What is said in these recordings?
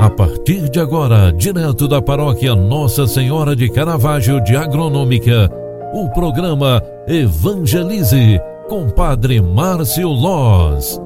A partir de agora, direto da paróquia Nossa Senhora de Caravaggio de Agronômica, o programa Evangelize com Padre Márcio Loz.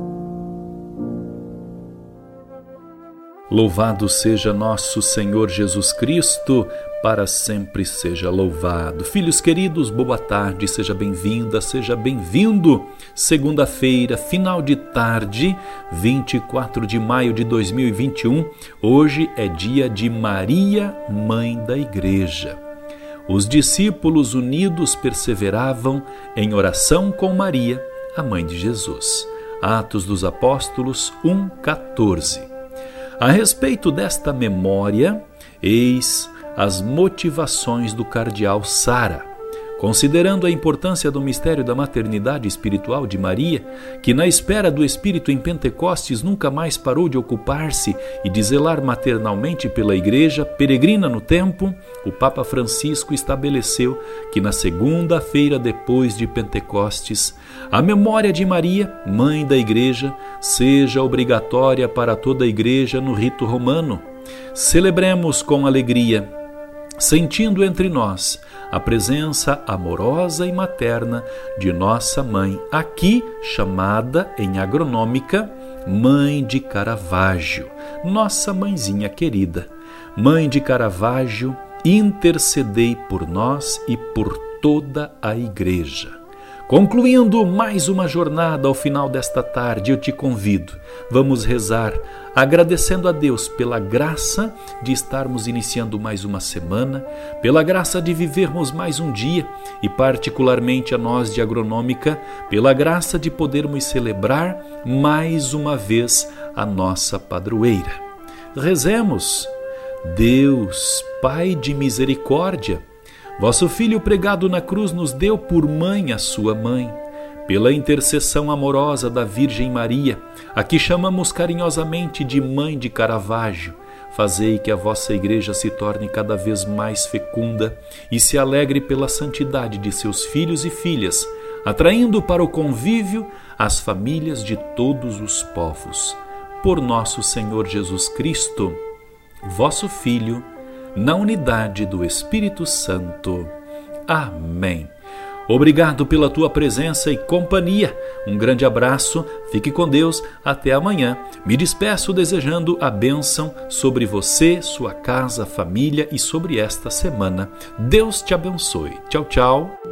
Louvado seja nosso Senhor Jesus Cristo para sempre seja louvado. Filhos queridos, boa tarde, seja bem-vinda, seja bem-vindo. Segunda-feira, final de tarde, 24 de maio de 2021. Hoje é dia de Maria, Mãe da Igreja. Os discípulos unidos perseveravam em oração com Maria, a mãe de Jesus. Atos dos Apóstolos 1:14. A respeito desta memória, eis as motivações do cardeal Sara. Considerando a importância do mistério da maternidade espiritual de Maria, que na espera do Espírito em Pentecostes nunca mais parou de ocupar-se e de zelar maternalmente pela Igreja peregrina no tempo, o Papa Francisco estabeleceu que na segunda-feira depois de Pentecostes, a memória de Maria, mãe da Igreja, seja obrigatória para toda a Igreja no rito romano. Celebremos com alegria sentindo entre nós a presença amorosa e materna de nossa mãe, aqui chamada em agronômica Mãe de Caravaggio, nossa mãezinha querida. Mãe de Caravaggio, intercedei por nós e por toda a Igreja. Concluindo mais uma jornada ao final desta tarde, eu te convido, vamos rezar agradecendo a Deus pela graça de estarmos iniciando mais uma semana, pela graça de vivermos mais um dia e, particularmente, a nós de agronômica, pela graça de podermos celebrar mais uma vez a nossa padroeira. Rezemos. Deus, Pai de misericórdia, Vosso Filho pregado na cruz nos deu por mãe a sua mãe. Pela intercessão amorosa da Virgem Maria, a que chamamos carinhosamente de Mãe de Caravaggio, fazei que a vossa Igreja se torne cada vez mais fecunda e se alegre pela santidade de seus filhos e filhas, atraindo para o convívio as famílias de todos os povos. Por nosso Senhor Jesus Cristo, vosso Filho, na unidade do Espírito Santo. Amém. Obrigado pela tua presença e companhia. Um grande abraço, fique com Deus, até amanhã. Me despeço desejando a bênção sobre você, sua casa, família e sobre esta semana. Deus te abençoe. Tchau, tchau.